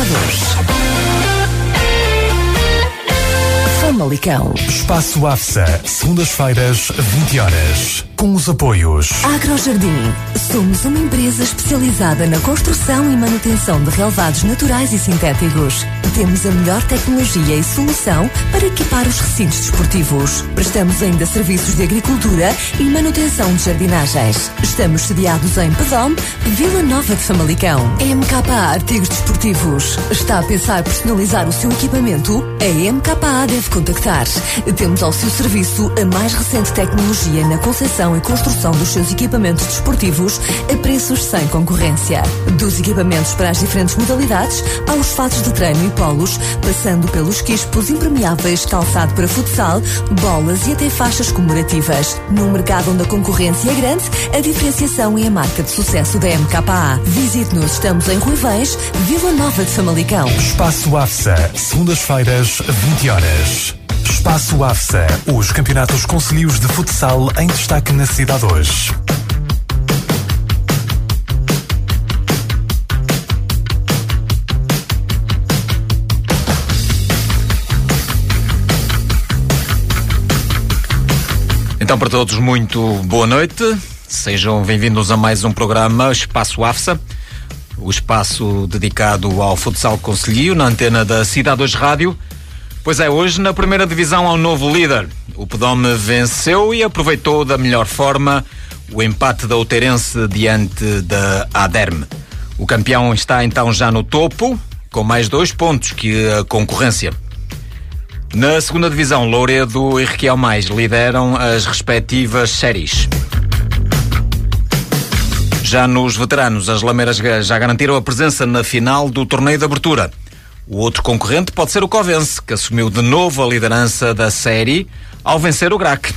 Cidade Famalicão. Espaço AFSA, segundas-feiras, 20 horas. Com os apoios. Agrojardim. Somos uma empresa especializada na construção e manutenção de relevados naturais e sintéticos. Temos a melhor tecnologia e solução para equipar os recintos desportivos. Prestamos ainda serviços de agricultura e manutenção de jardinagens. Estamos sediados em Pedom, Vila Nova de Famalicão. MKA Artigos Desportivos. Está a pensar personalizar o seu equipamento? A MKA deve contactar. Temos ao seu serviço a mais recente tecnologia na concepção e construção dos seus equipamentos desportivos a preços sem concorrência. Dos equipamentos para as diferentes modalidades aos fatos de treino e polos, passando pelos quispos impermeáveis, calçado para futsal, bolas e até faixas comemorativas. Num mercado onde a concorrência é grande, a diferenciação é a marca de sucesso da MKA. Visite-nos, estamos em Ruivães, Vila Nova de Famalicão. Espaço AFSA, segundas-feiras, 20 horas. Espaço AFSA, os campeonatos concelhios de futsal em destaque na cidade hoje. Então, para todos, muito boa noite. Sejam bem-vindos a mais um programa Espaço AFSA, o espaço dedicado ao futsal concelhio na antena da Cidade Hoje Rádio. Pois é, hoje na primeira divisão há um novo líder. O Pedome venceu e aproveitou da melhor forma o empate da Outeirense diante da Aderme. O campeão está então já no topo, com mais dois pontos que a concorrência. Na segunda divisão, Louredo e Requião Mais lideram as respectivas séries. Já nos veteranos, as Lameiras já garantiram a presença na final do torneio de abertura. O outro concorrente pode ser o Covense, que assumiu de novo a liderança da série ao vencer o Grac.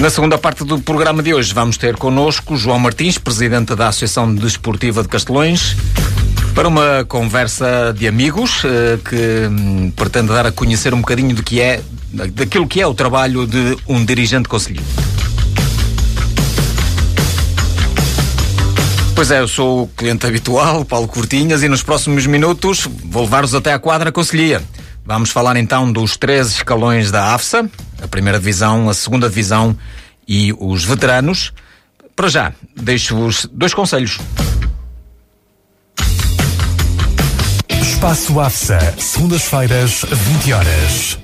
Na segunda parte do programa de hoje vamos ter connosco João Martins, presidente da Associação Desportiva de Castelões, para uma conversa de amigos eh, que hum, pretende dar a conhecer um bocadinho do que é, daquilo que é o trabalho de um dirigente conselheiro. Pois é, eu sou o cliente habitual, Paulo Cortinhas, e nos próximos minutos vou levar-vos até à quadra conselhia. Vamos falar então dos três escalões da AFSA, a primeira divisão, a segunda divisão e os veteranos. Para já, deixo-vos dois conselhos. Espaço AFSA, segundas-feiras, 20 horas.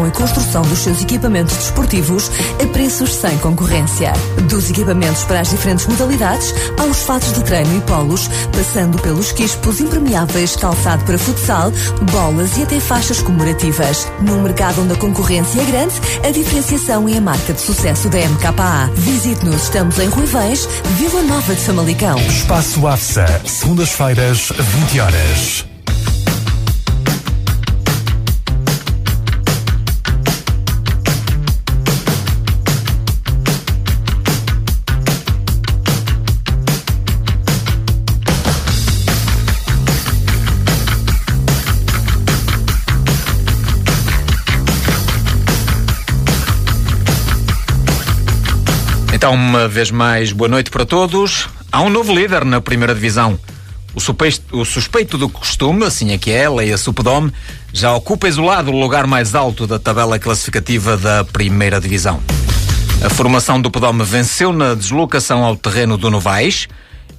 concepção e construção dos seus equipamentos desportivos a preços sem concorrência. Dos equipamentos para as diferentes modalidades aos fatos de treino e polos, passando pelos quispos impermeáveis, calçado para futsal, bolas e até faixas comemorativas. Num mercado onde a concorrência é grande, a diferenciação é a marca de sucesso da MKA. Visite-nos, estamos em Ruivães, Vila Nova de Famalicão. Espaço AFSA, segundas-feiras, 20 horas. Então, uma vez mais, boa noite para todos. Há um novo líder na primeira divisão. O suspeito, o suspeito do costume, assim é que é, Leia Supedome, já ocupa isolado o lugar mais alto da tabela classificativa da primeira divisão. A formação do Pedome venceu na deslocação ao terreno do Novais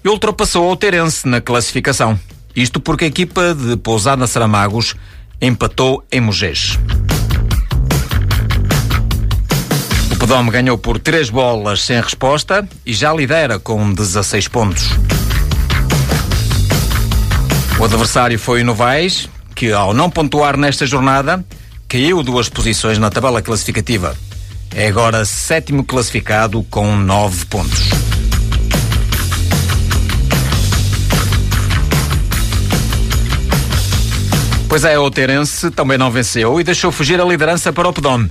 e ultrapassou o Terence na classificação. Isto porque a equipa de Pousada Saramagos empatou em Mogés. Dom ganhou por 3 bolas sem resposta e já lidera com 16 pontos. O adversário foi o Novaes, que ao não pontuar nesta jornada, caiu duas posições na tabela classificativa. É agora sétimo classificado com 9 pontos. Pois é, o Terence também não venceu e deixou fugir a liderança para o Pedome.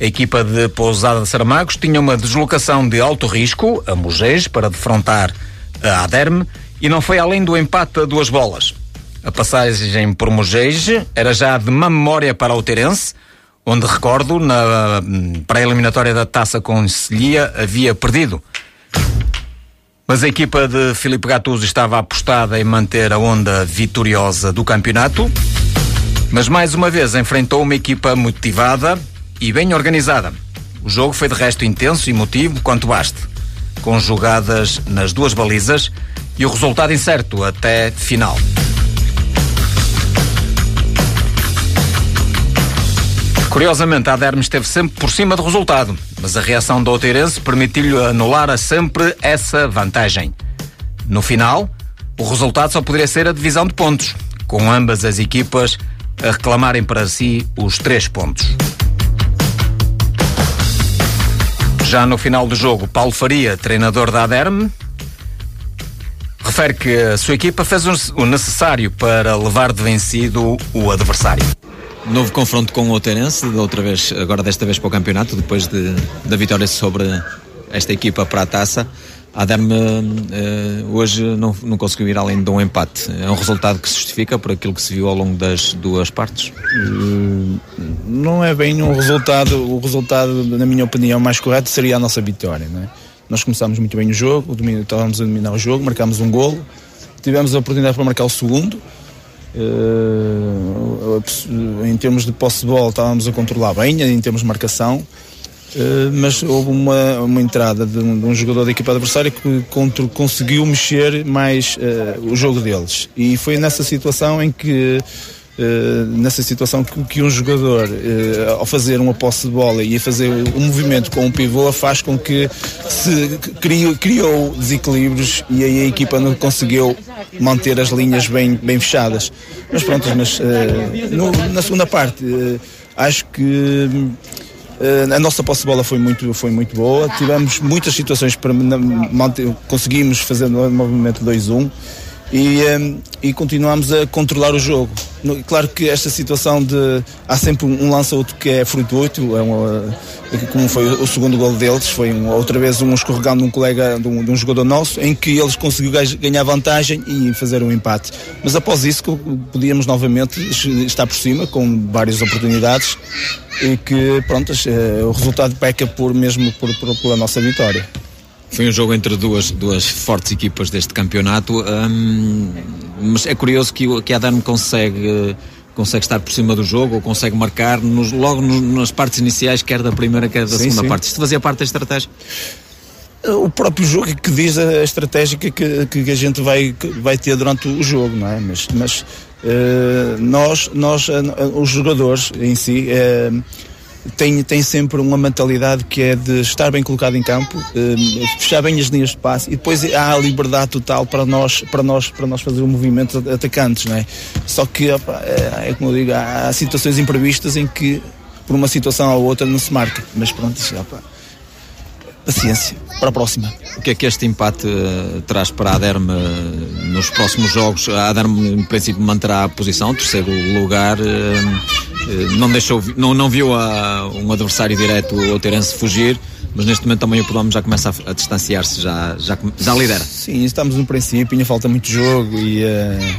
A equipa de Pousada de Saramagos tinha uma deslocação de alto risco a Mugeis para defrontar a Aderme e não foi além do empate a duas bolas. A passagem por Mugeis era já de má memória para o Terence, onde recordo, na pré-eliminatória da Taça com Selia, havia perdido. Mas a equipa de Filipe Gattuso estava apostada em manter a onda vitoriosa do campeonato, mas mais uma vez enfrentou uma equipa motivada e bem organizada. O jogo foi de resto intenso e emotivo quanto baste, com jogadas nas duas balizas e o resultado incerto até final. Curiosamente, a Aderme esteve sempre por cima do resultado, mas a reação do Outeirense permitiu-lhe anular a sempre essa vantagem. No final, o resultado só poderia ser a divisão de pontos, com ambas as equipas a reclamarem para si os três pontos. Já no final do jogo, Paulo Faria, treinador da Aderme, refere que a sua equipa fez o necessário para levar de vencido o adversário. Novo confronto com o Oterense, outra vez, agora desta vez para o campeonato, depois de, da vitória sobre esta equipa para a taça. A Aderme uh, hoje não, não conseguiu ir além de um empate. É um resultado que se justifica por aquilo que se viu ao longo das duas partes? Uh, não é bem um resultado. O resultado, na minha opinião, mais correto seria a nossa vitória. Não é? Nós começámos muito bem o jogo, estávamos a dominar o jogo, marcámos um golo, tivemos a oportunidade para marcar o segundo Uh, em termos de posse de bola estávamos a controlar bem, em termos de marcação, mas houve uma, uma entrada de um, de um, jogador da equipa adversária que contra, conseguiu mexer mais uh, o jogo deles. E foi nessa situação em que Uh, nessa situação que, que um jogador, uh, ao fazer uma posse de bola e a fazer um movimento com um pivô, faz com que se criou, criou desequilíbrios e aí a equipa não conseguiu manter as linhas bem, bem fechadas. Mas pronto, mas, uh, no, na segunda parte, acho que a nossa posse de bola foi muito, foi muito boa, tivemos muitas situações para manter, conseguimos fazer no movimento 2-1 e, um, e continuamos a controlar o jogo. Claro que esta situação de há sempre um lance ou outro que é frutuoso, é uma, como foi o segundo gol deles, foi um, outra vez um escorregando de um colega, de um, de um, jogador nosso, em que eles conseguiram ganhar vantagem e fazer um empate. Mas após isso podíamos novamente estar por cima com várias oportunidades e que pronto, eh, o resultado peca por mesmo por, por, pela nossa vitória. Foi um jogo entre duas, duas fortes equipas deste campeonato, hum, mas é curioso que, que a Adam consegue consegue estar por cima do jogo ou consegue marcar nos, logo nos, nas partes iniciais, quer da primeira, quer da sim, segunda sim. parte. Isto fazia parte da estratégia? O próprio jogo é que diz a estratégia que, que a gente vai, vai ter durante o jogo, não é? Mas, mas uh, nós, nós uh, os jogadores em si. Uh, tem, tem sempre uma mentalidade que é de estar bem colocado em campo, eh, fechar bem as linhas de passe e depois há a liberdade total para nós, para nós, para nós fazer o movimento atacantes, não é? Só que, opa, é, é, como eu digo, há, há, situações imprevistas em que por uma situação ou outra não se marca, mas pronto, opa, paciência para a próxima. O que é que este empate uh, traz para a Aderme uh, nos próximos jogos? A Aderme, em princípio, manterá a posição, terceiro lugar. Uh, não, deixou, não, não viu a, um adversário direto, o Terence, fugir, mas neste momento também o Podome já começa a, a distanciar-se, já, já, já lidera. Sim, estamos no princípio, ainda falta muito jogo e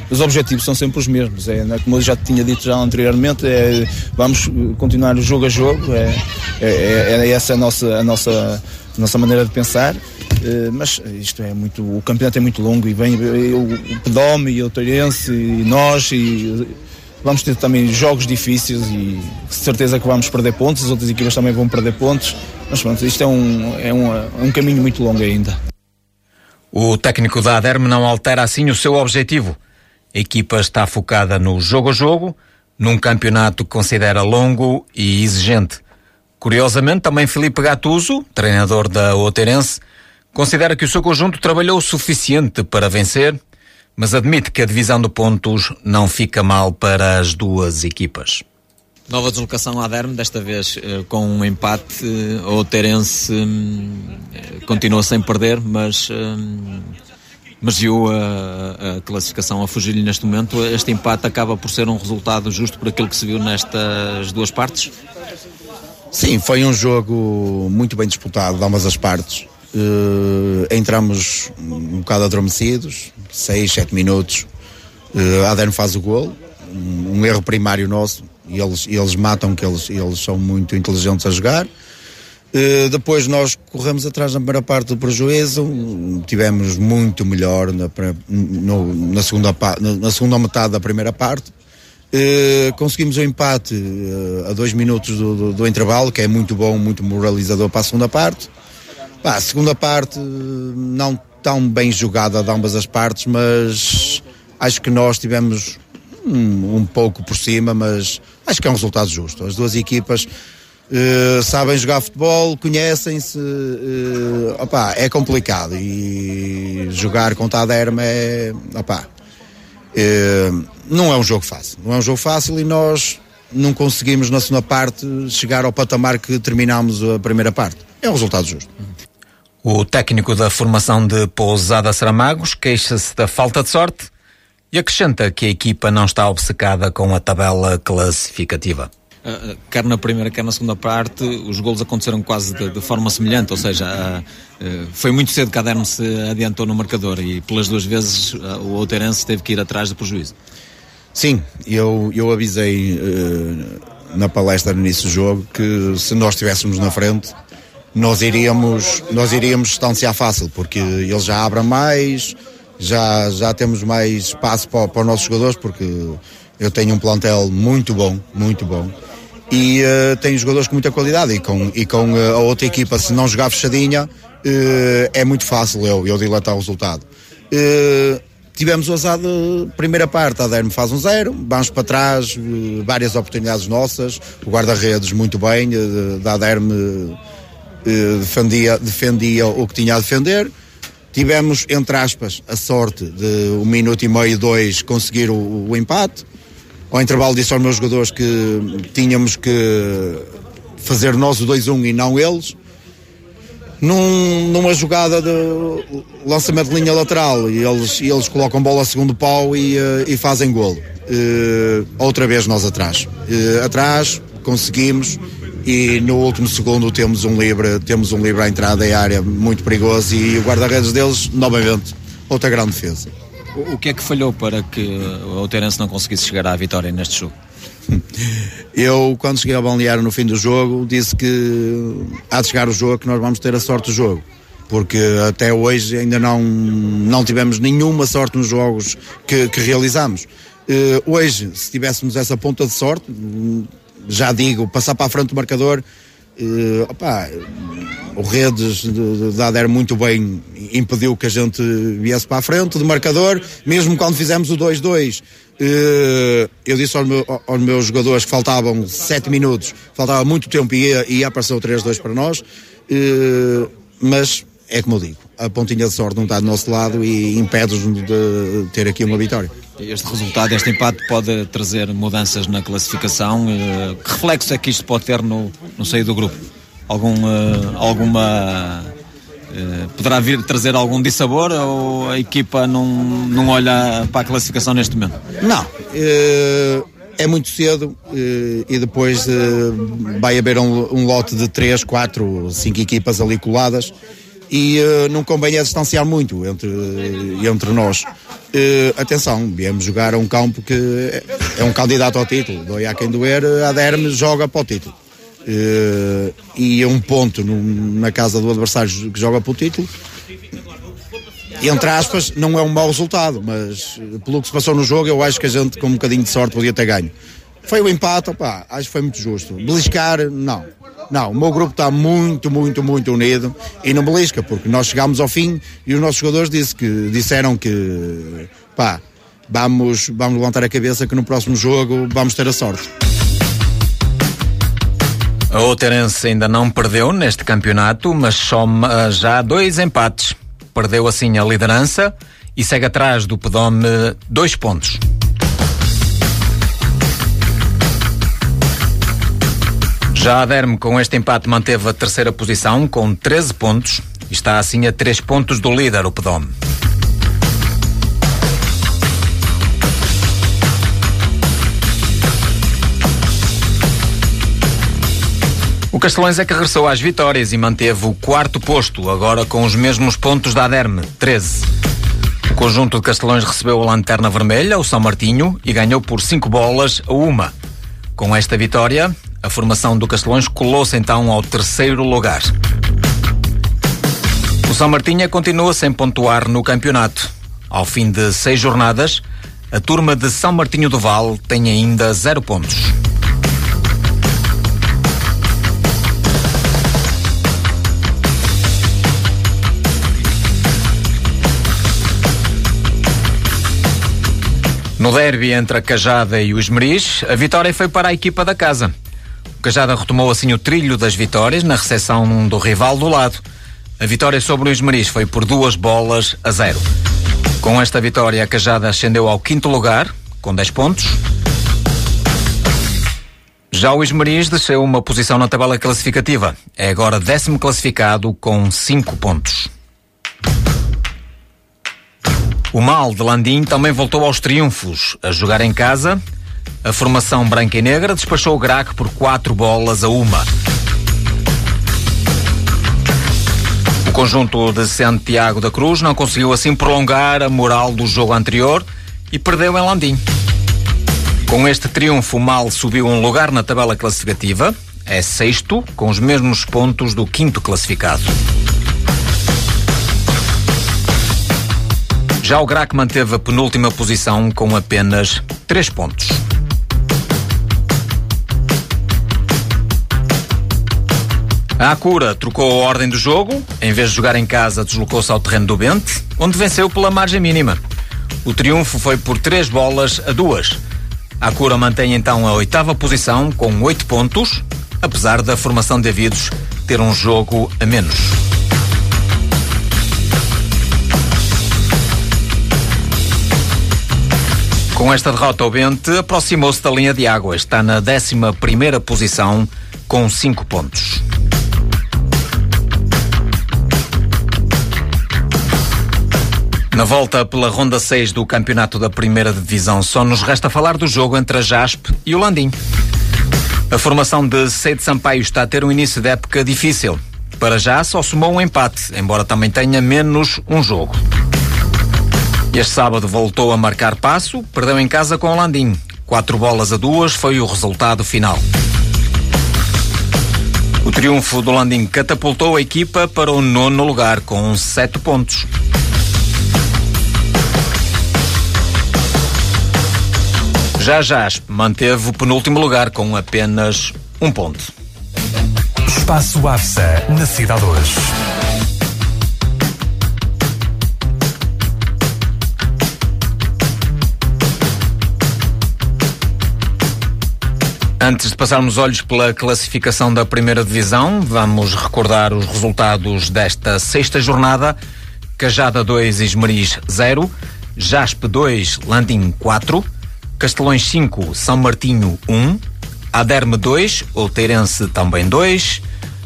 os objetivos são sempre os mesmos. É, é, como eu já tinha dito já anteriormente, é, vamos continuar o jogo a jogo, é, é, é, é essa a nossa, a nossa nossa maneira de pensar, eh, mas isto é muito, o campeonato é muito longo e vem o Pedome e o Teirense e nós e vamos ter também jogos difíceis e certeza que vamos perder pontos, as outras equipas também vão perder pontos, mas pronto, isto é um, é um, é um caminho muito longo ainda. O técnico da Aderme não altera assim o seu objetivo. A equipa está focada no jogo a jogo, num campeonato que considera longo e exigente. Curiosamente, também Felipe Gattuso, treinador da Oterense, considera que o seu conjunto trabalhou o suficiente para vencer, mas admite que a divisão de pontos não fica mal para as duas equipas. Nova deslocação à Derme, desta vez eh, com um empate. O Terense hum, continua sem perder, mas hum, mas viu a, a classificação a fugir-lhe neste momento. Este empate acaba por ser um resultado justo por aquilo que se viu nestas duas partes? Sim, foi um jogo muito bem disputado de ambas as partes. Uh, entramos um bocado adormecidos, 6, 7 minutos. Uh, Adeno faz o gol, um, um erro primário nosso, e eles, eles matam que eles, eles são muito inteligentes a jogar. Uh, depois nós corremos atrás na primeira parte do prejuízo, tivemos muito melhor na, no, na, segunda, na segunda metade da primeira parte. Uh, conseguimos o um empate uh, a dois minutos do, do, do, intervalo, que é muito bom, muito moralizador para a segunda parte. A segunda parte não tão bem jogada de ambas as partes, mas acho que nós tivemos um, um pouco por cima, mas acho que é um resultado justo. As duas equipas Uh, sabem jogar futebol, conhecem-se, uh, é complicado e jogar contra a Derma é, opá, uh, não é um jogo fácil, não é um jogo fácil e nós não conseguimos na segunda parte chegar ao patamar que terminámos a primeira parte. É um resultado justo. O técnico da formação de Pousada Saramagos queixa-se da falta de sorte e acrescenta que a equipa não está obcecada com a tabela classificativa. Uh, quer na primeira, quer na segunda parte, os golos aconteceram quase de, de forma semelhante, ou seja, uh, foi muito cedo que a Derme se adiantou no marcador e pelas duas vezes o Outeirense teve que ir atrás do prejuízo. Sim, eu, eu avisei na palestra no início do jogo que se nós estivéssemos na frente nós iríamos, nós iríamos distanciar fácil, porque eles já abrem mais, já, já temos mais espaço para, para os nossos jogadores, porque eu tenho um plantel muito bom, muito bom. E uh, tenho jogadores com muita qualidade e com, e com uh, a outra equipa, se não jogar fechadinha, uh, é muito fácil eu, eu dilatar o resultado. tivemos o azado, primeira parte, a Derme faz um zero, vamos para trás, várias oportunidades nossas, o guarda-redes muito bem, da Aderme defendia, defendia o que tinha a defender, Tivemos, entre aspas, a sorte de um minuto e meio, dois, conseguir o, o empate. Ao intervalo disse aos meus jogadores que tínhamos que fazer nós o 2-1 e não eles. Num, numa jogada de lançamento de linha lateral e eles, e eles colocam bola a segundo pau e, uh, e fazem golo. Uh, outra vez nós atrás. Uh, atrás, conseguimos e no último segundo temos um livre, temos um livre à entrada em área muito perigoso e o guarda-redes deles, novamente, outra grande defesa. O, que é que falhou para que o Outeirense não conseguisse chegar à vitória neste jogo? Eu, quando cheguei ao balneário no fim do jogo, disse que há de chegar o jogo que nós vamos ter a sorte do jogo. Porque até hoje ainda não, não tivemos nenhuma sorte nos jogos que, que realizamos. Uh, hoje, se tivéssemos essa ponta de sorte, já digo, passar para a frente do marcador. Uh, opa, o Redes da Ader muito bem impediu que a gente viesse para a frente do marcador, mesmo quando fizemos o 2-2. Uh, eh, eu disse aos, aos, meus jogadores que faltavam 7 minutos, faltava muito tempo e ia, ia aparecer o 3-2 para nós, uh, mas é como eu digo, a pontinha de sorte não está do nosso lado e impede-nos de ter aqui uma vitória. Este resultado, este empate pode trazer mudanças na classificação. Eh, que reflexo é que isto pode ter no, no seio do grupo? Algum, eh, alguma. Eh, poderá vir trazer algum dissabor ou a equipa não, não olha para a classificação neste momento? Não. É muito cedo e depois vai haver um, um lote de 3, 4, 5 equipas ali coladas e uh, não convém a distanciar muito entre, entre nós. Uh, atenção, viemos jogar a um campo que é um candidato ao título, dói a quem doer, a Derme joga para o título. Uh, e é um ponto no, na casa do adversário que joga para o título. Entre aspas, não é um mau resultado, mas pelo que se passou no jogo, eu acho que a gente, com um bocadinho de sorte, podia ter ganho. Foi o empate, opa, acho que foi muito justo. Beliscar, não. Não, o meu grupo está muito, muito, muito unido e não belisca, porque nós chegámos ao fim e os nossos jogadores disse que, disseram que, pá, vamos, vamos levantar a cabeça que no próximo jogo vamos ter a sorte. A Outerense ainda não perdeu neste campeonato, mas soma já dois empates. Perdeu assim a liderança e segue atrás do Pedome dois pontos. Já a Derme, com este empate, manteve a terceira posição com 13 pontos e está assim a 3 pontos do líder, o Pedome. O Castelões é que regressou às vitórias e manteve o quarto posto, agora com os mesmos pontos da Aderme, 13. O conjunto de Castelões recebeu a lanterna vermelha, o São Martinho, e ganhou por 5 bolas a uma. Com esta vitória, a formação do Castelões colou-se então ao terceiro lugar. O São Martinha continua sem pontuar no campeonato. Ao fim de seis jornadas, a turma de São Martinho do Val tem ainda zero pontos. No derby entre a Cajada e o Esmeriz, a vitória foi para a equipa da casa. Cajada retomou assim o trilho das vitórias na recepção do rival do lado. A vitória sobre o Esmeriz foi por duas bolas a zero. Com esta vitória, a Cajada ascendeu ao quinto lugar, com 10 pontos. Já o Esmeriz desceu uma posição na tabela classificativa. É agora décimo classificado com 5 pontos. O Mal de Landim também voltou aos triunfos. A jogar em casa, a formação branca e negra despachou o Grac por quatro bolas a uma. O conjunto de Santiago da Cruz não conseguiu assim prolongar a moral do jogo anterior e perdeu em Landim. Com este triunfo, o Mal subiu um lugar na tabela classificativa, é sexto, com os mesmos pontos do quinto classificado. Já o Grac manteve a penúltima posição com apenas 3 pontos. A Acura trocou a ordem do jogo. Em vez de jogar em casa, deslocou-se ao terreno do Bente, onde venceu pela margem mínima. O triunfo foi por 3 bolas a 2. A Acura mantém então a oitava posição com 8 pontos, apesar da formação de Avidos ter um jogo a menos. Com esta derrota, o Bente aproximou-se da linha de água. Está na 11 posição com 5 pontos. Na volta pela ronda 6 do campeonato da primeira divisão, só nos resta falar do jogo entre a JASP e o Landim. A formação de Seide Sampaio está a ter um início de época difícil. Para já só somou um empate, embora também tenha menos um jogo. Este sábado voltou a marcar passo, perdeu em casa com o Landim. Quatro bolas a duas foi o resultado final. O triunfo do Landim catapultou a equipa para o nono lugar com sete pontos. Já Jasp manteve o penúltimo lugar com apenas um ponto. Espaço AFSA, na Cidade hoje. Antes de passarmos olhos pela classificação da primeira divisão, vamos recordar os resultados desta sexta jornada. Cajada 2, Esmeriz 0, Jaspe 2, Landim 4, Castelões 5, São Martinho 1, Aderme 2, Outeirense também 2,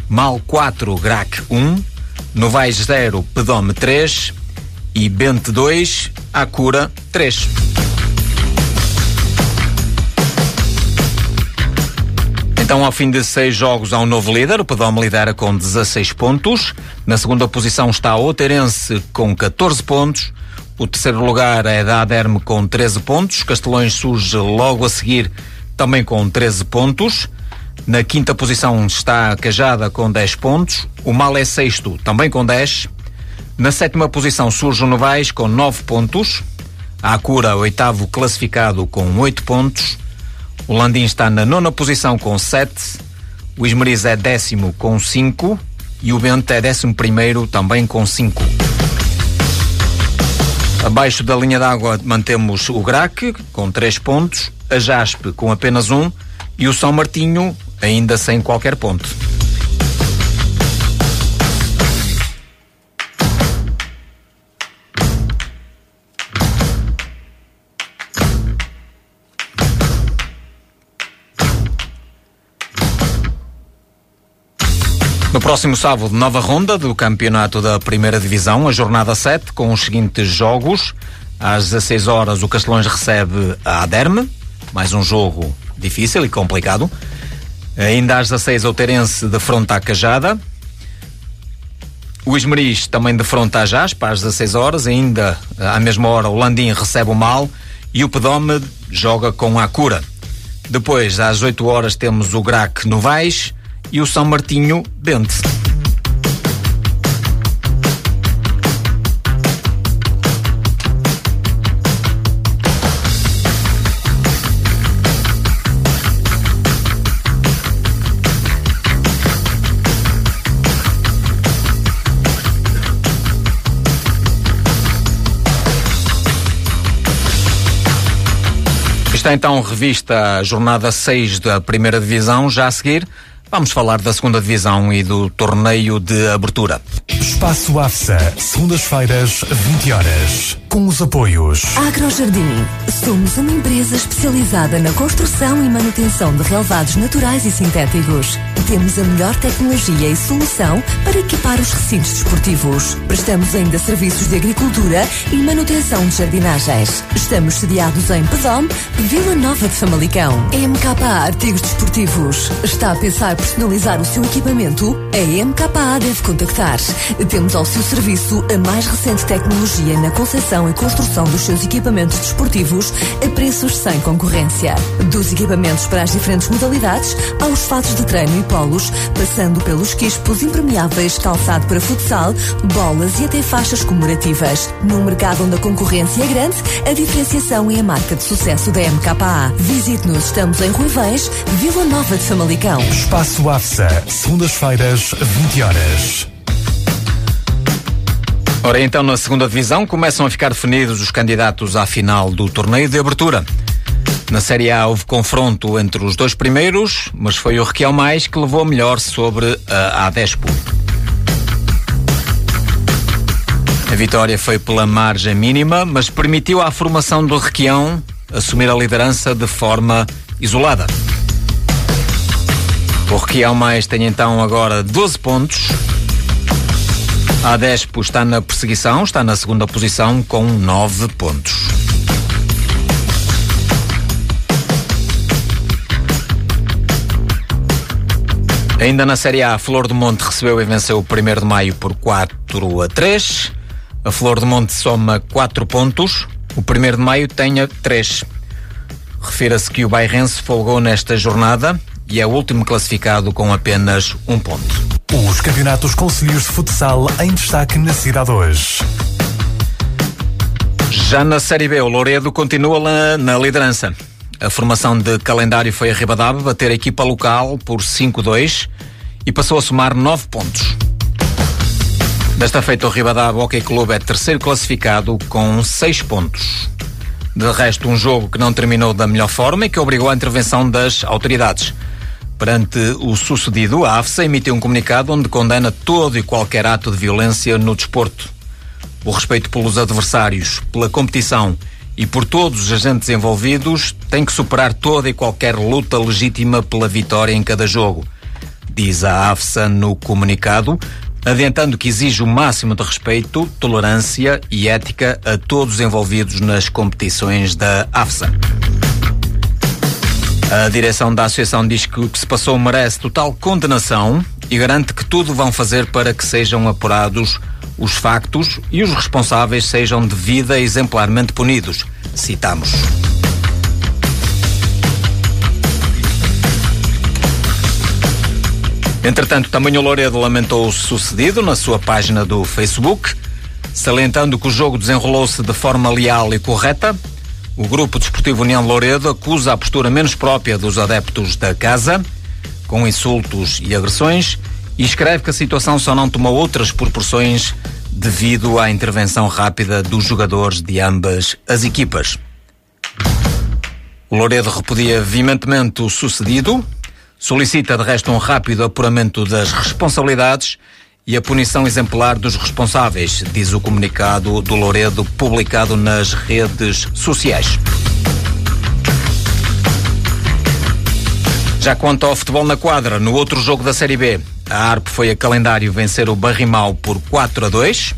Mal 4, Grac 1, Novais 0, Pedome 3 e Bente 2, Acura 3. Então, ao fim de seis jogos, há um novo líder. O Pedome lidera com 16 pontos. Na segunda posição está o Outeirense com 14 pontos. O terceiro lugar é da Aderme com 13 pontos. Castelões surge logo a seguir também com 13 pontos. Na quinta posição está a Cajada com 10 pontos. O Mal é sexto, também com 10. Na sétima posição surge o Novais com 9 pontos. A Acura, oitavo classificado com 8 pontos. O Landim está na nona posição com 7. O Esmeriz é décimo com 5. E o Bento é décimo primeiro também com 5. Abaixo da linha d'água mantemos o Grac com 3 pontos, a Jaspe com apenas um e o São Martinho ainda sem qualquer ponto. Próximo sábado, nova ronda do campeonato da primeira divisão, a jornada 7, com os seguintes jogos. Às 16 horas, o Castelões recebe a Aderme, mais um jogo difícil e complicado. Ainda às 16, o Terence de fronte à Cajada. O Esmeriz também de fronte à Jaspa, às 16 horas. Ainda à mesma hora, o Landim recebe o Mal e o Pedome joga com a Cura. Depois, às 8 horas, temos o Grac Novais e o São Martinho Bente. Está então revista a jornada 6 da primeira divisão. Já a seguir, vamos falar da segunda divisão e do torneio de abertura. Espaço AFSA, segundas-feiras, 20 horas. Com os apoios. Agrojardim. Somos uma empresa especializada na construção e manutenção de relevados naturais e sintéticos. Temos a melhor tecnologia e solução para equipar os recintos desportivos. Prestamos ainda serviços de agricultura e manutenção de jardinagens. Estamos sediados em Pedom, Vila Nova de Famalicão. MKA Artigos Desportivos. Está a pensar personalizar o seu equipamento? A MKA deve contactar. Temos ao seu serviço a mais recente tecnologia na concepção e construção dos seus equipamentos desportivos a preços sem concorrência. Dos equipamentos para as diferentes modalidades aos fatos de treino e polos, passando pelos quispos impermeáveis, calçado para futsal, bolas e até faixas comemorativas. Num mercado onde a concorrência é grande, a diferenciação é a marca de sucesso da MKA. Visite-nos, estamos em Ruivães, Vila Nova de Famalicão. Espaço AFSA, segundas-feiras, 20 horas. Ora, então, na segunda divisão começam a ficar definidos os candidatos à final do torneio de abertura. Na Série A houve confronto entre os dois primeiros, mas foi o Requião Mais que levou melhor sobre a Adespo. A vitória foi pela margem mínima, mas permitiu à formação do Requião assumir a liderança de forma isolada. O Requião Mais tem então agora 12 pontos. A Adespo está na perseguição, está na segunda posição com 9 pontos. Ainda na Série A, a Flor do Monte recebeu e venceu o 1 de maio por 4 a 3. A Flor do Monte soma 4 pontos. O 1 de maio tem 3. Refira-se que o Bairrense folgou nesta jornada e é o último classificado com apenas um ponto. Os campeonatos conselhos de futsal em destaque na cidade hoje. Já na Série B, o Louredo continua na liderança. A formação de calendário foi a Ribadaba bater a equipa local por 5-2 e passou a somar 9 pontos. Desta feita, o Ribadaba Hockey Clube é terceiro classificado com 6 pontos. De resto, um jogo que não terminou da melhor forma e que obrigou à intervenção das autoridades. Perante o sucedido, a AFSA emitiu um comunicado onde condena todo e qualquer ato de violência no desporto. O respeito pelos adversários, pela competição e por todos os agentes envolvidos tem que superar toda e qualquer luta legítima pela vitória em cada jogo, diz a AFSA no comunicado, adiantando que exige o máximo de respeito, tolerância e ética a todos os envolvidos nas competições da AFSA. A direção da associação diz que o que se passou merece total condenação e garante que tudo vão fazer para que sejam apurados os factos e os responsáveis sejam devida e exemplarmente punidos. Citamos. Entretanto, também o Louredo lamentou o sucedido na sua página do Facebook, salientando que o jogo desenrolou-se de forma leal e correta. O Grupo Desportivo União Louredo acusa a postura menos própria dos adeptos da casa, com insultos e agressões, e escreve que a situação só não tomou outras proporções devido à intervenção rápida dos jogadores de ambas as equipas. O Louredo repudia veementemente o sucedido, solicita de resto um rápido apuramento das responsabilidades e a punição exemplar dos responsáveis, diz o comunicado do Louredo publicado nas redes sociais. Já quanto ao futebol na quadra, no outro jogo da Série B, a Arpo foi a calendário vencer o Barrimal por 4 a 2.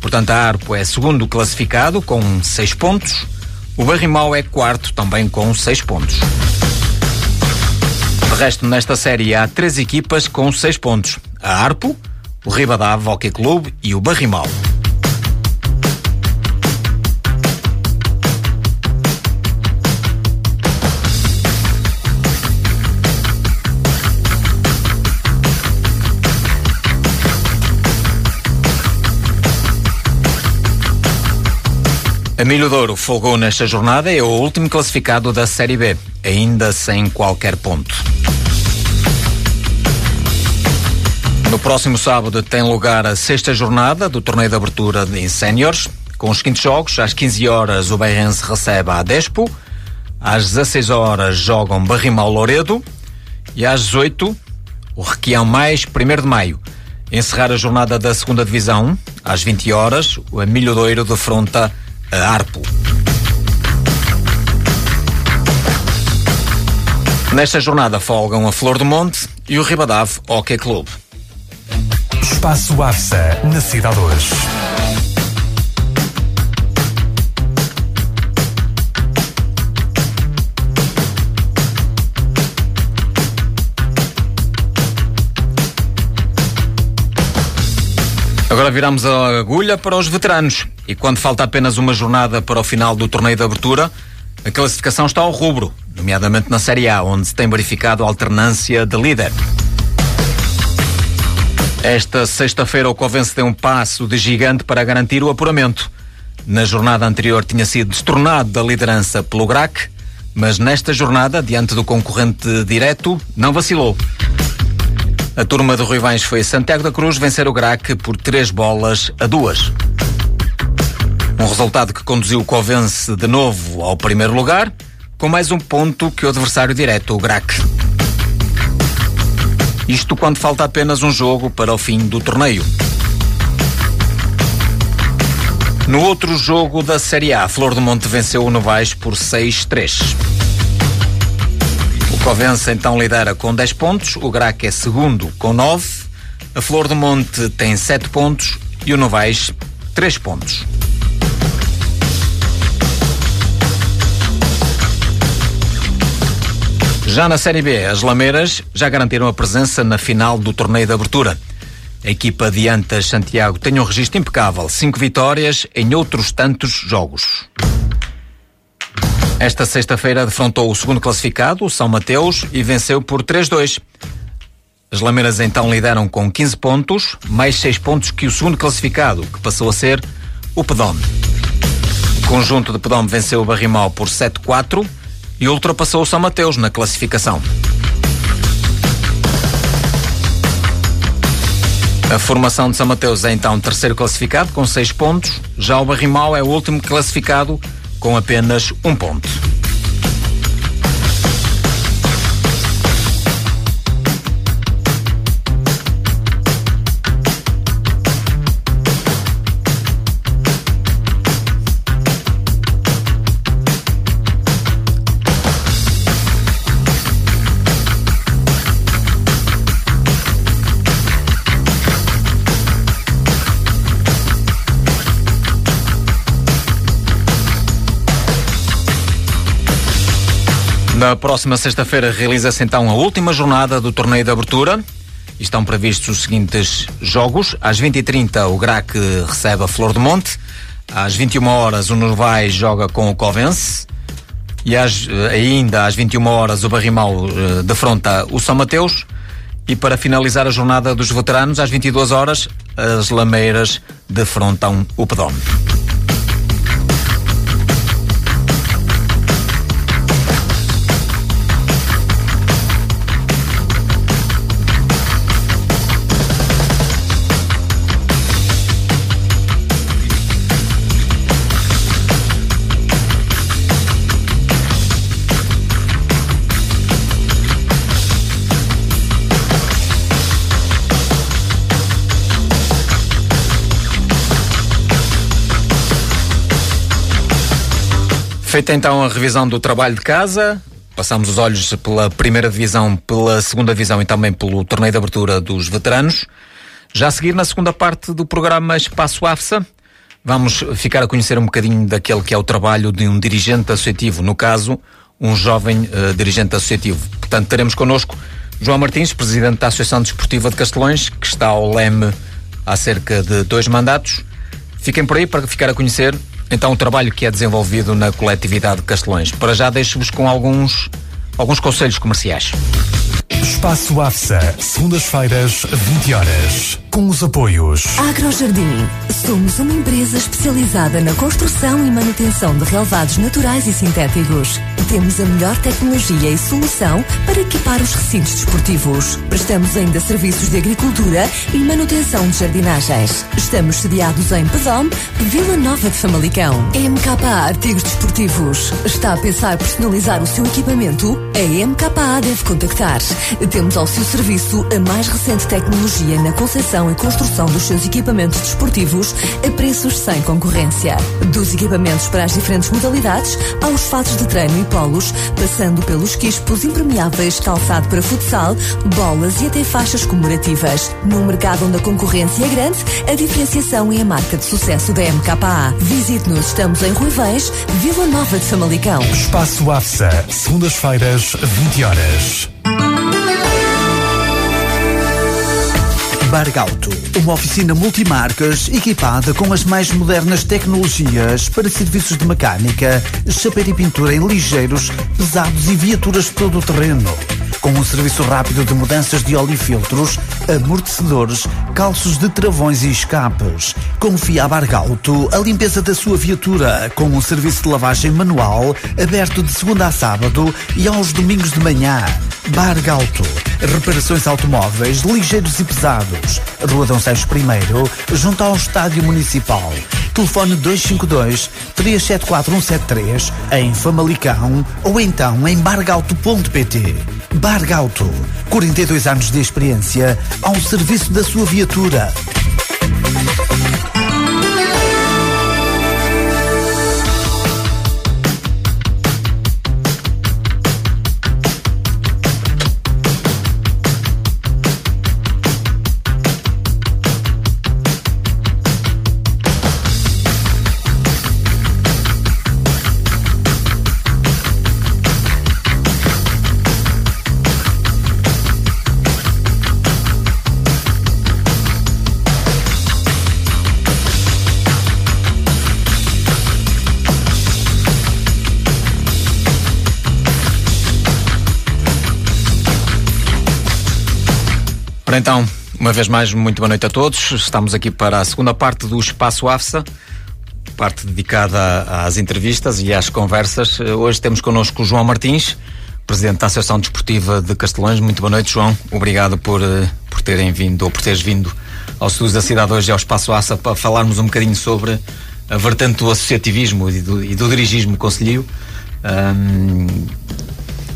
Portanto, a Arpo é segundo classificado com 6 pontos. O Barrimal é quarto também com 6 pontos. De resto, nesta série há três equipas com seis pontos: a Arpo, o Ribadav Hockey Clube e o Barrimal. A Milho Douro folgou nesta jornada e é o último classificado da Série B, ainda sem qualquer ponto. No próximo sábado tem lugar a sexta jornada do torneio de abertura em Séniores, com os seguintes jogos. Às 15 horas o Beirense recebe a Despo, às 16 horas jogam Barrimal Loredo e às 18 o Requião mais 1 de maio. Encerrar a jornada da segunda divisão, às 20 horas, o Emílio Doiro defronta a Arpo. Nesta jornada folgam a Flor do Monte e o Ribadav Hockey Clube. Espaço AFSA, na Cidade 2. Viramos a agulha para os veteranos. E quando falta apenas uma jornada para o final do torneio de abertura, a classificação está ao rubro, nomeadamente na Série A, onde se tem verificado a alternância de líder. Esta sexta-feira o Covense deu um passo de gigante para garantir o apuramento. Na jornada anterior tinha sido destornado da liderança pelo GRAC, mas nesta jornada, diante do concorrente direto, não vacilou. A turma de Ruivães foi Santiago da Cruz vencer o Grac por três bolas a duas. Um resultado que conduziu o Covense de novo ao primeiro lugar, com mais um ponto que o adversário direto, o Grac. Isto quando falta apenas um jogo para o fim do torneio. No outro jogo da Série A, Flor do Monte venceu o Novais por 6-3. Covença então lidera com 10 pontos, o Grac é segundo com 9, a Flor do Monte tem 7 pontos e o Novais 3 pontos. Já na Série B, as Lameiras já garantiram a presença na final do torneio de abertura. A equipa de Antas Santiago tem um registro impecável, 5 vitórias em outros tantos jogos. Esta sexta-feira defrontou o segundo classificado, o São Mateus, e venceu por 3-2. As Lameiras então lideram com 15 pontos, mais 6 pontos que o segundo classificado, que passou a ser o Pedome. O conjunto de Pedome venceu o Barrimal por 7-4 e ultrapassou o São Mateus na classificação. A formação de São Mateus é então terceiro classificado com 6 pontos, já o Barrimal é o último classificado com apenas um ponto. Na próxima sexta-feira realiza-se então a última jornada do torneio de abertura. Estão previstos os seguintes jogos. Às 20h30 o Grac recebe a Flor do Monte. Às 21 horas o Novais joga com o Covense. E às, eh, ainda às 21 horas o Barrimal uh, defronta o São Mateus. E para finalizar a jornada dos veteranos, às 22 horas, as Lameiras defrontam o Pedome. Feita então a revisão do trabalho de casa, passamos os olhos pela primeira divisão, pela segunda divisão e também pelo torneio de abertura dos veteranos. Já a seguir, na segunda parte do programa Espaço AFSA, vamos ficar a conhecer um bocadinho daquele que é o trabalho de um dirigente associativo, no caso, um jovem uh, dirigente associativo. Portanto, teremos connosco João Martins, presidente da Associação Desportiva de Castelões, que está ao leme há cerca de dois mandatos. Fiquem por aí para ficar a conhecer então o trabalho que é desenvolvido na coletividade de Castelões. Para já deixo-vos com alguns, alguns conselhos comerciais. Espaço AFSA, segundas-feiras, 20 horas com os apoios. Agrojardim. Somos uma empresa especializada na construção e manutenção de relevados naturais e sintéticos. Temos a melhor tecnologia e solução para equipar os recintos desportivos. Prestamos ainda serviços de agricultura e manutenção de jardinagens. Estamos sediados em Pedom, Vila Nova de Famalicão. MKA Artigos Desportivos. Está a pensar personalizar o seu equipamento? A MKA deve contactar. Temos ao seu serviço a mais recente tecnologia na concepção e construção dos seus equipamentos desportivos a preços sem concorrência. Dos equipamentos para as diferentes modalidades, aos fatos de treino e polos, passando pelos quispos impermeáveis, calçado para futsal, bolas e até faixas comemorativas. Num mercado onde a concorrência é grande, a diferenciação é a marca de sucesso da MKA. Visite-nos, estamos em Ruivães, Vila Nova de Famalicão. Espaço AFSA, segundas-feiras, 20 horas. Bargauto, uma oficina multimarcas equipada com as mais modernas tecnologias para serviços de mecânica, chapéu e pintura em ligeiros, pesados e viaturas todo o terreno. Com um serviço rápido de mudanças de óleo e filtros, amortecedores, calços de travões e escapes. Confia a Bargauto a limpeza da sua viatura com um serviço de lavagem manual aberto de segunda a sábado e aos domingos de manhã. Bargauto, reparações automóveis ligeiros e pesados. Rua Dom Seixo I, junto ao Estádio Municipal. Telefone 252 374173 em Famalicão ou então em bargauto.pt. Bargauto, 42 anos de experiência ao serviço da sua viatura. Ora então, uma vez mais, muito boa noite a todos. Estamos aqui para a segunda parte do Espaço AFSA, parte dedicada às entrevistas e às conversas. Hoje temos connosco o João Martins, presidente da Associação Desportiva de Castelões. Muito boa noite, João. Obrigado por, eh, por terem vindo, ou por teres vindo aos estudos da cidade hoje ao Espaço AFSA para falarmos um bocadinho sobre a vertente do associativismo e do, e do dirigismo conselheiro. Um,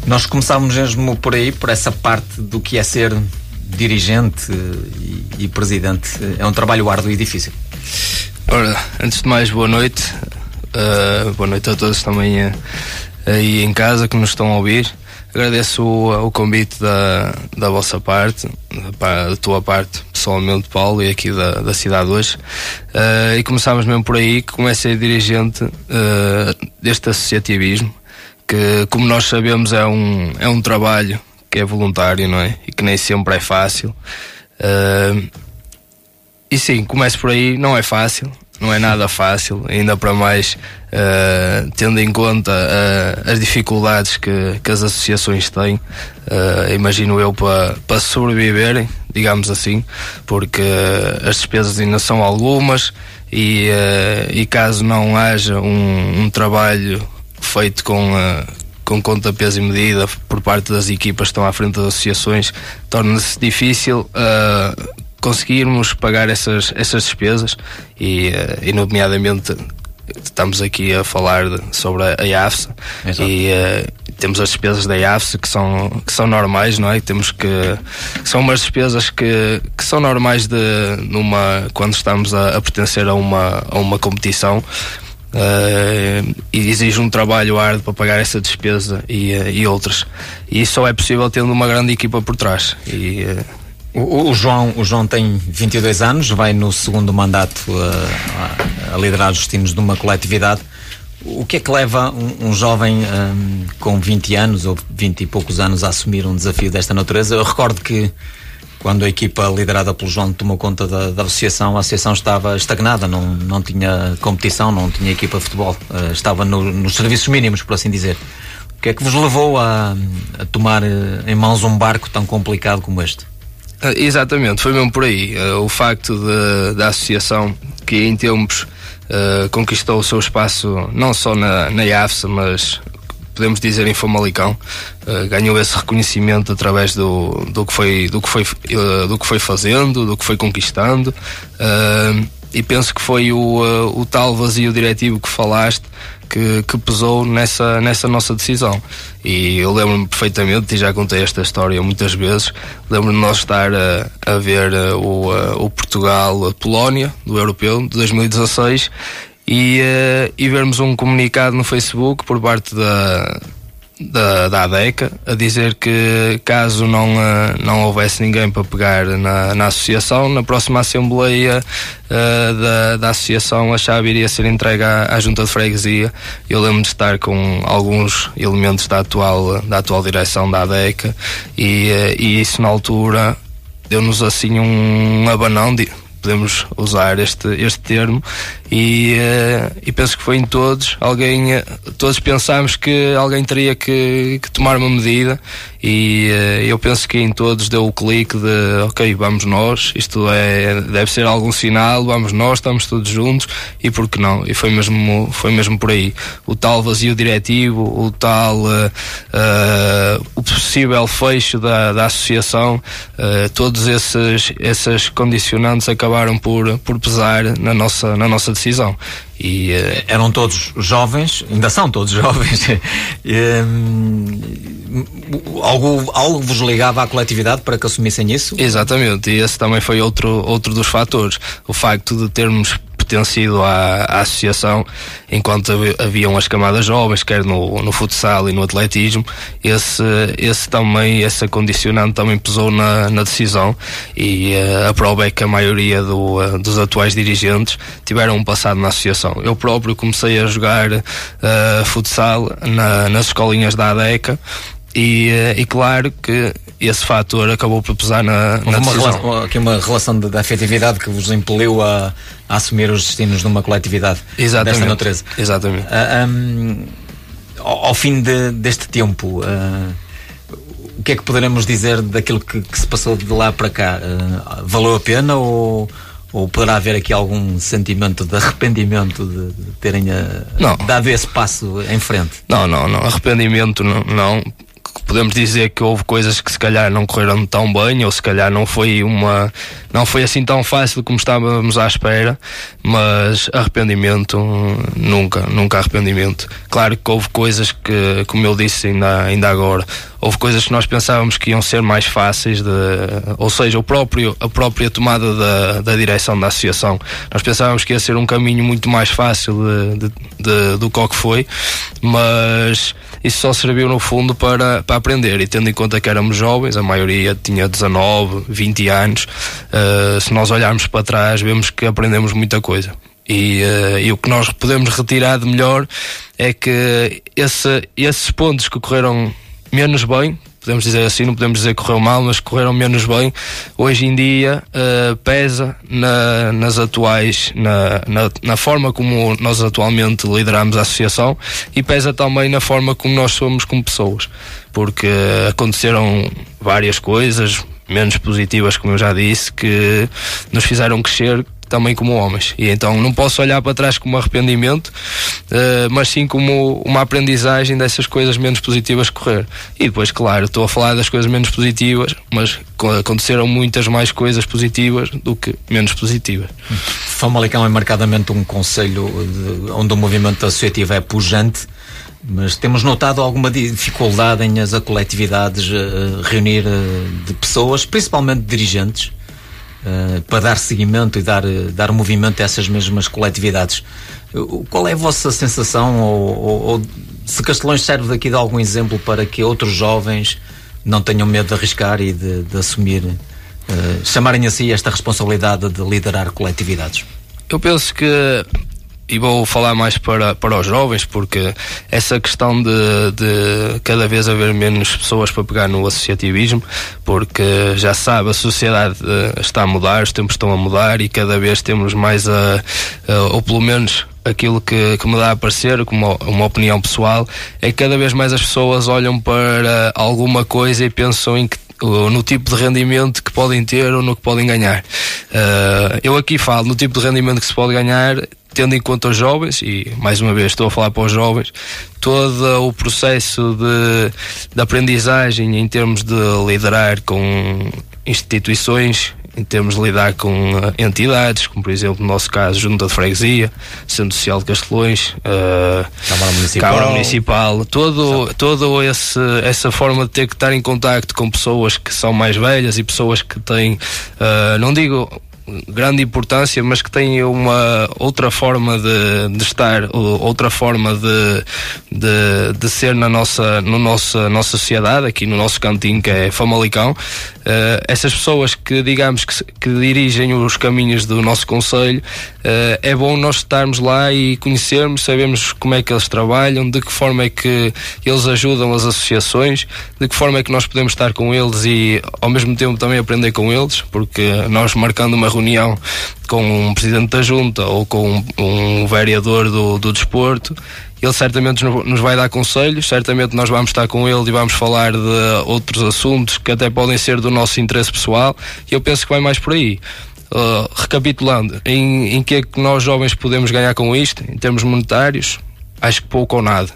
nós começámos mesmo por aí, por essa parte do que é ser dirigente e, e, presidente. É um trabalho árduo e difícil. Ora, antes de mais, boa noite. Uh, boa noite a todos também uh, aí em casa que nos estão a ouvir. Agradeço o, o convite da, da vossa parte, da, da, tua parte, pessoalmente, Paulo, e aqui da, da cidade hoje. Uh, e começámos mesmo por aí, que comecei a dirigente deste associativismo, que, como nós sabemos, é um, é um trabalho que é voluntário, não é? E que nem sempre é fácil. Uh, e sim, começo por aí, não é fácil, não é nada fácil, ainda para mais uh, tendo em conta uh, as dificuldades que, que as associações têm, uh, imagino eu, para, para sobreviverem, digamos assim, porque as despesas ainda são algumas e, e caso não haja um, um trabalho feito com com conta, peso e medida por parte das equipas que estão à frente das associações, torna-se difícil uh, conseguirmos pagar essas, essas despesas e, uh, e nomeadamente estamos aqui a falar de, sobre a, IAFSA e uh, temos as despesas da IAFSA que são, que são normais, não é? Temos que, que são umas despesas que, que são normais de, numa, quando estamos a, a pertencer a uma, a uma competição Uh, exige um trabalho árduo para pagar essa despesa e, uh, e outras. E isso só é possível tendo uma grande equipa por trás. E, uh... o, o, João, o João tem 22 anos, vai no segundo mandato a liderar os destinos de uma coletividade. O que é que leva um, um jovem um, com 20 anos ou 20 e poucos anos a assumir um desafio desta natureza? Eu recordo que quando a equipa liderada pelo João tomou conta da, da associação, a associação estava estagnada, não, não tinha competição, não tinha equipa de futebol, uh, estava no, nos serviços mínimos, por assim dizer. O que é que vos levou a, a tomar uh, em mãos um barco tão complicado como este? Uh, exatamente, foi mesmo por aí. o facto de, da associação, que em tempos conquistou o seu espaço não só na, na IAFSA, mas podemos dizer em Famalicão, uh, ganhou esse reconhecimento através do, do, que foi, do, que foi, uh, do que foi fazendo, do que foi conquistando. Uh, e penso que foi o, o tal vazio diretivo que falaste que, que, pesou nessa, nessa nossa decisão. E eu lembro-me perfeitamente, e já contei esta história muitas vezes, lembro-me de nós estar a, a ver o, o Portugal-Polónia, do Europeu, de 2016, e, uh, e vermos um comunicado no Facebook por parte da, da, da ADECA a dizer que caso não, uh, não houvesse ninguém para pegar na, na associação, na próxima Assembleia uh, da, da Associação a chave iria ser entregue à, à Junta de Freguesia. Eu lembro de estar com alguns elementos da atual, da atual direção da ADECA e, uh, e isso na altura deu-nos assim um abanão de podemos usar este, este termo, e, uh, e penso que foi em todos. Alguém, uh, todos pensámos que alguém teria que, que tomar uma medida, e uh, eu penso que em todos deu o clique de ok, vamos nós, isto é, deve ser algum sinal, vamos nós, estamos todos juntos, e por que não? E foi mesmo, foi mesmo por aí. O tal vazio diretivo, o tal o possível fecho da, da associação, todos esses, esses condicionantes acabaram por, por pesar na nossa, na nossa decisão. E uh, eram todos jovens, ainda são todos jovens. algo, algo vos ligava à coletividade para que assumissem isso? Exatamente, e esse também foi outro, outro dos fatores. O facto de termos pertencido à, à associação enquanto haviam as camadas jovens, quer no, no futsal e no atletismo, esse, esse também, essa condicionante também pesou na, na decisão e uh, a prova é que a maioria do, uh, dos atuais dirigentes tiveram um passado na associação. Eu próprio comecei a jogar uh, futsal na, nas escolinhas da ADECA e, e claro que esse fator acabou por pesar na, na uma relação, aqui uma relação de, de afetividade que vos impeliu a, a, assumir os destinos de uma coletividade Exatamente. desta natureza. Exatamente. Uh, ah, um, ao, ao, fim de, deste tempo, uh, o que é que poderemos dizer daquilo que, que se passou de lá para cá? Uh, valeu a pena ou, ou poderá haver aqui algum sentimento de arrependimento de, de terem dado esse passo em frente? Não, não, não. Arrependimento não. não podemos dizer que houve coisas que se calhar não correram tão bem ou se calhar não foi uma não foi assim tão fácil como estávamos à espera mas arrependimento nunca nunca arrependimento. Claro que houve coisas que como eu disse ainda ainda agora houve coisas que nós pensávamos que iam ser mais fáceis de ou seja o próprio a própria tomada da, da direção da associação nós pensávamos que ia ser um caminho muito mais fácil de, de, de, do que foi mas isso só serviu no fundo para, para aprender. E tendo em conta que éramos jovens, a maioria tinha 19, 20 anos, uh, se nós olharmos para trás, vemos que aprendemos muita coisa. E, uh, e, o que nós podemos retirar de melhor é que esse, esses pontos que correram menos bem, podemos dizer assim, não podemos dizer que correu mal, mas correram menos bem, hoje em dia uh, pesa na, nas atuais, na, na, na, forma como nós atualmente lideramos a associação e pesa também na forma como nós somos como pessoas, porque aconteceram várias coisas, menos positivas, como eu já disse, que nos fizeram crescer também como homens. E então não posso olhar para trás como arrependimento, uh, mas sim como uma aprendizagem dessas coisas menos positivas correr. E depois, claro, estou a falar das coisas menos positivas, mas aconteceram muitas mais coisas positivas do que menos positivas. Famalicão é marcadamente um conselho de, onde o movimento associativo é pujante. Mas temos notado alguma dificuldade em as coletividades uh, reunir uh, de pessoas, principalmente dirigentes, eh, para dar seguimento e dar, dar movimento a essas mesmas coletividades. Qual é a vossa sensação, ou, ou, ou se Castelões serve daqui de algum exemplo para que outros jovens não tenham medo de arriscar e de, de assumir, uh, chamarem a si esta responsabilidade de liderar coletividades? Eu penso que e vou falar mais para, para os jovens, porque essa questão de, de cada vez haver menos pessoas para pegar no associativismo, porque já sabe, a sociedade uh, está a mudar, os tempos estão a mudar e cada vez temos mais a, ou pelo menos aquilo que, que me dá a parecer, como uma opinião pessoal, é que cada vez mais as pessoas olham para alguma coisa e pensam em que no tipo de rendimento que podem ter ou no que podem ganhar. Uh, eu aqui falo no tipo de rendimento que se pode ganhar, tendo em conta os jovens, e mais uma vez estou a falar para os jovens, todo o processo de, de aprendizagem em termos de liderar com instituições em termos de lidar com uh, entidades, como por exemplo no nosso caso Junta de Freguesia, Centro Social de Castelões, uh, Câmara Municipal, Câmara Municipal. Todo, todo esse, essa forma de ter que estar em contacto com pessoas que são mais velhas e pessoas que têm, uh, não digo grande importância, mas que têm uma outra forma de, de estar, outra forma de, de, de, ser na nossa, no nossa, nossa sociedade, aqui no nosso cantinho que é Famalicão. Uh, essas pessoas que, digamos, que, que, dirigem os caminhos do nosso Conselho, uh, é bom nós estarmos lá e conhecermos, sabemos como é que eles trabalham, de que forma é que eles ajudam as associações, de que forma é que nós podemos estar com eles e ao mesmo tempo também aprender com eles, porque nós marcando uma reunião com um presidente da junta ou com um, um vereador do, do desporto, ele certamente nos vai dar conselhos, certamente nós vamos estar com ele e vamos falar de outros assuntos que até podem ser do nosso interesse pessoal e eu penso que vai mais por aí. Uh, recapitulando, em, em que é que nós jovens podemos ganhar com isto, em termos monetários, acho que pouco ou nada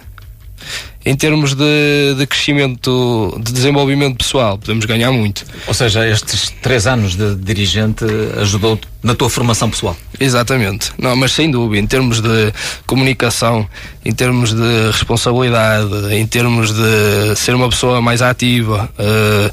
em termos de, de, crescimento, de desenvolvimento pessoal, podemos ganhar muito. Ou seja, estes três anos de dirigente ajudou na tua formação pessoal? Exatamente. Não, mas sem dúvida, em termos de comunicação, em termos de responsabilidade, em termos de ser uma pessoa mais ativa. Uh,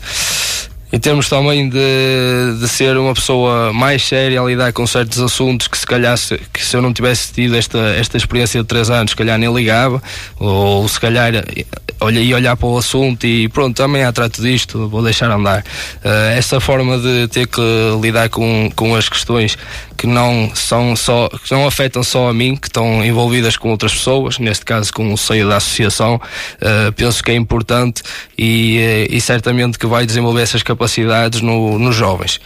em termos também de, de ser uma pessoa mais séria a lidar com certos assuntos que se calhar se, que se eu não tivesse tido esta, esta experiência de três anos, se calhar nem ligava, ou se calhar olha, ia olhar para o assunto e pronto, também há trato disto, vou deixar andar. Uh, essa forma de ter que lidar com, com as questões que não são só, que não afetam só a mim, que estão envolvidas com outras pessoas, neste caso com o seio da associação, uh, penso que é importante e, uh, e certamente que vai desenvolver essas capacidades no, nos jovens.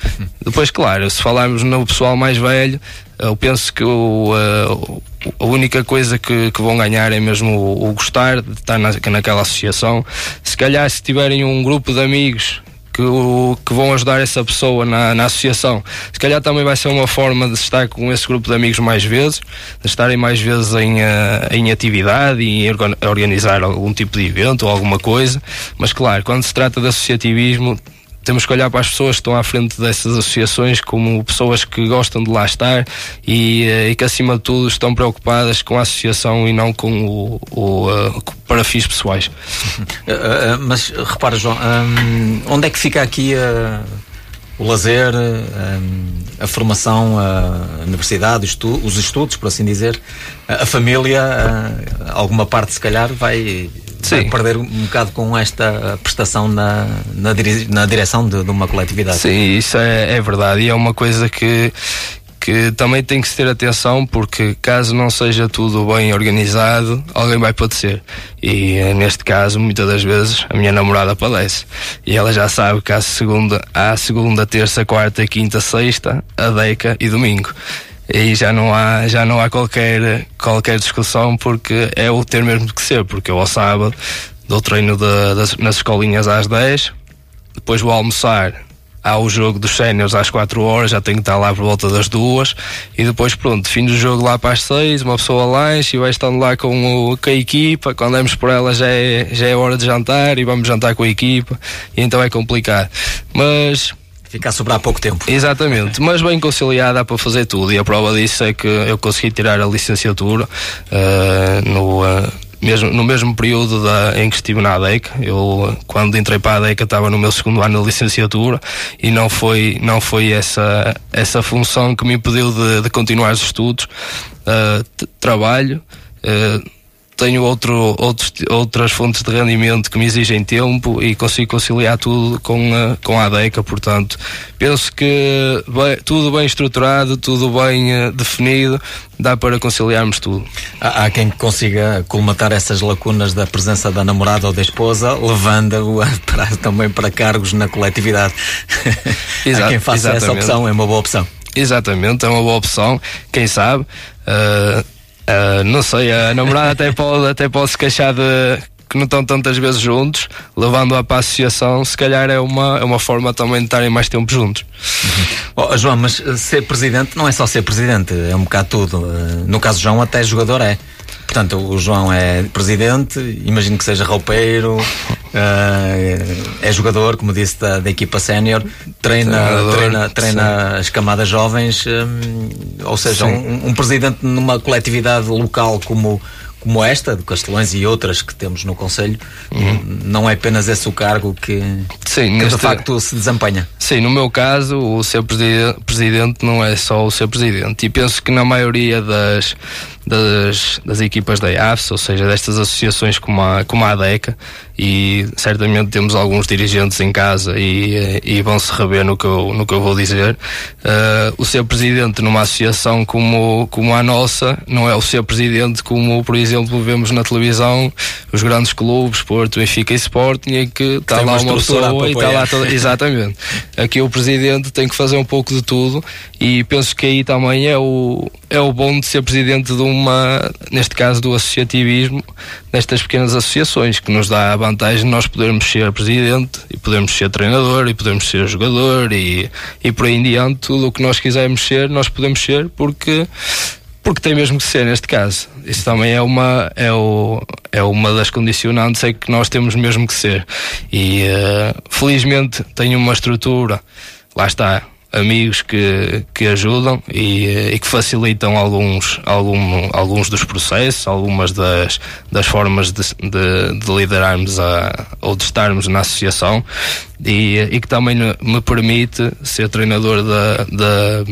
Depois, claro, se falarmos no pessoal mais velho, eu penso que o, uh, a única coisa que, que, vão ganhar é mesmo o, o gostar de estar na, naquela associação. Se calhar, se tiverem um grupo de amigos que, o, que vão ajudar essa pessoa na, na associação. Se calhar também vai ser uma forma de estar com esse grupo de amigos mais vezes, de estarem mais vezes em, uh, em atividade e organizar algum tipo de evento ou alguma coisa. Mas claro, quando se trata de associativismo, temos que olhar para as pessoas que estão à frente dessas associações como pessoas que gostam de lá estar e, eh, e que, acima de tudo, estão preocupadas com a associação e não com o, o uh, para fins pessoais. Uh, uh, mas repara, João, um, onde é que fica aqui o lazer, um, a formação, a universidade, estu os estudos, por assim dizer, a, a família, alguma parte, se calhar, vai Sim. perder um bocado com esta prestação na, na, dire, na direção de, de, uma coletividade. Sim, isso é, é verdade e é uma coisa que que também tem que se ter atenção porque caso não seja tudo bem organizado, alguém vai padecer. E eh, neste caso, muitas das vezes, a minha namorada padece. E ela já sabe que há segunda, há segunda, terça, quarta, quinta, sexta, a deca e domingo e já não há já não há qualquer qualquer discussão porque é o ter mesmo que ser porque eu ao sábado dou treino de, das, nas escolinhas às 10 depois vou almoçar há o jogo dos séniores às 4 horas, já tenho que estar lá por volta das duas e depois pronto, fim do jogo lá para as 6, uma pessoa lanche e vai estando lá com, o, com a equipa, quando damos por ela já é, já é hora de jantar e vamos jantar com a equipa e então é complicado. Mas Fica a sobrar pouco tempo. Exatamente, mas bem conciliada para fazer tudo e a prova disso é que eu consegui tirar a licenciatura uh, no, uh, mesmo, no mesmo período da, em que estive na ADEC. Eu, quando entrei para a ADEC, estava no meu segundo ano de licenciatura e não foi, não foi essa, essa função que me impediu de, de continuar os estudos. Uh, trabalho tenho outro, outros, outras fontes de rendimento que me exigem tempo e consigo conciliar tudo com a, com a ADECA, portanto, penso que bem, tudo bem estruturado, tudo bem uh, definido, dá para conciliarmos tudo. Há, há, quem consiga colmatar essas lacunas da presença da namorada ou da esposa, levando-o também para cargos na coletividade. Exato, há quem faça exatamente. essa opção, é uma boa opção. Exatamente, é uma boa opção. Quem sabe? Uh, uh, não sei, a namorada até pode, até pode se queixar de que não estão tantas vezes juntos, levando-a para a associação, se calhar é uma, é uma forma também de estarem mais tempo juntos. Uhum. Oh, João, mas ser presidente não é só ser presidente, é um bocado tudo. No caso João, até jogador é. Portanto, o João é presidente, imagino que seja roupeiro, uh, é jogador, como disse, da, da equipa sénior, treina, treina, treina as camadas jovens, um, ou seja, um, um, presidente numa coletividade local como, como esta, de Castelões e outras que temos no Conselho, uhum. não é apenas esse o cargo que, Sim, que neste... de facto se desempenha. Sim, no meu caso, o ser presidente não é só o ser presidente, e penso que na maioria das das, das equipas da IAFS, ou seja, destas associações como a, como a ADECA, e certamente temos alguns dirigentes em casa e, e vão se rever no que eu, no que eu vou dizer. Uh, o ser presidente numa associação como, como a nossa não é o ser presidente como, por exemplo, vemos na televisão os grandes clubes, Porto, Benfica e Sporting, em que está lá uma pessoa e está lá toda. Exatamente. Aqui o presidente tem que fazer um pouco de tudo e penso que aí também é o, é o bom de ser presidente de uma, neste caso do associativismo, nestas pequenas associações, que nos dá a vantagem de nós podermos ser presidente e podermos ser treinador e podermos ser jogador e, e por aí em diante, tudo o que nós quisermos ser, nós podemos ser porque porque tem mesmo que ser neste caso. Isso também é uma, é, o, é uma das condicionantes é que nós temos mesmo que ser. E uh, felizmente tenho uma estrutura, lá está, amigos que, que ajudam e, e, que facilitam alguns, algum, alguns dos processos, algumas das, das formas de, de, de liderarmos a, ou de estarmos na associação. E, e que também me permite ser treinador da, da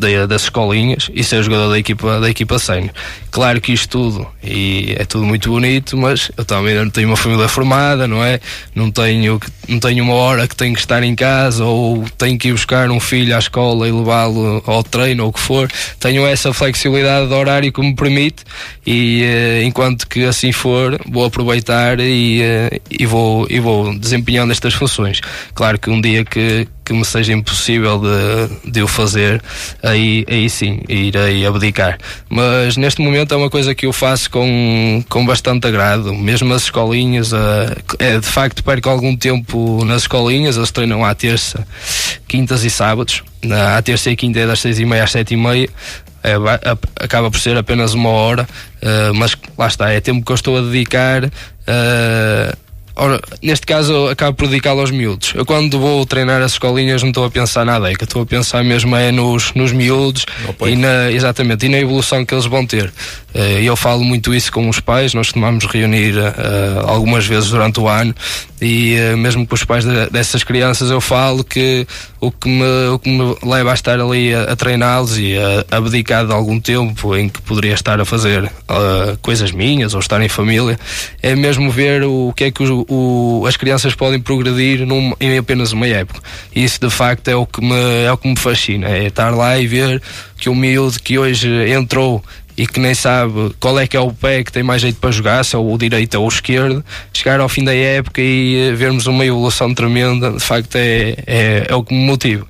das escolinhas e ser jogador da equipa, da equipa sénior. Claro que isto tudo, e é tudo muito bonito, mas eu também não tenho uma família formada, não é? Não tenho, não tenho uma hora que tenho que estar em casa ou tenho que ir buscar um filho à escola e levá-lo ao treino ou o que for. Tenho essa flexibilidade de horário que me permite e uh, enquanto que assim for, vou aproveitar e, uh, e, vou, e vou desempenhando estas funções. Claro que um dia que, que me seja impossível de, de o fazer, aí, aí sim, irei abdicar. Mas neste momento é uma coisa que eu faço com, com bastante agrado, mesmo as escolinhas, uh, é, de facto perco algum tempo nas escolinhas, eles treinam à terça, quintas e sábados, à terça e quinta é das seis e meia às sete e meia, é, acaba por ser apenas uma hora, uh, mas lá está, é tempo que eu estou a dedicar. Uh, Ora, neste caso, acabo por dedicá-lo aos miúdos. Eu, quando vou treinar as escolinhas, não estou a pensar nada, é que estou a pensar mesmo é nos, nos miúdos e na, exatamente, e na evolução que eles vão ter. Eh, eu falo muito isso com os pais, nós costumamos reunir uh, algumas vezes durante o ano e uh, mesmo com os pais de, dessas crianças eu falo que o que me, o que me leva a estar ali a, a treiná-los e a abdicar de algum tempo em que poderia estar a fazer uh, coisas minhas ou estar em família é mesmo ver o que é que o, o, as crianças podem progredir num, em apenas uma época. E isso de facto é o que me, é o que me fascina, é estar lá e ver que o miúdo que hoje entrou e que nem sabe qual é que é o pé que tem mais jeito para jogar, se é o direito ou o esquerdo, chegar ao fim da época e eh, vermos uma evolução tremenda, de facto é, é, é o que me motiva.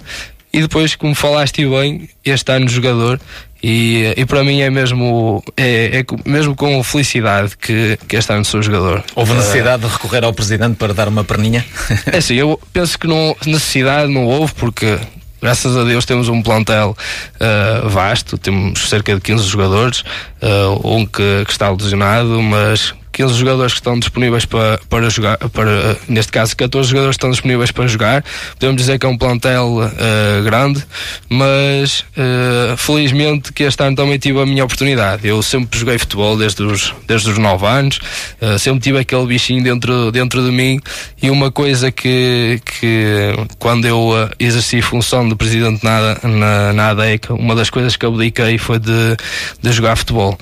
E depois, como falaste bem, este ano jogador, e, e para mim é mesmo, é, é mesmo com felicidade que, que este ano sou jogador. Houve necessidade uh, de recorrer ao presidente para dar uma perninha? É assim, eu penso que não, necessidade não houve, porque graças a Deus temos um plantel uh, vasto, temos cerca de 15 jogadores, uh, um que, que, está lesionado, mas 15 jogadores que estão disponíveis para, para jogar, para, neste caso 14 jogadores estão disponíveis para jogar. Podemos dizer que é um plantel uh, grande, mas uh, felizmente que este ano também tive a minha oportunidade. Eu sempre joguei futebol desde os, desde os 9 anos, uh, sempre tive aquele bichinho dentro, dentro de mim e uma coisa que, que quando eu exerci função de presidente na, na, na ADEC, uma das coisas que abdiquei foi de, de jogar futebol.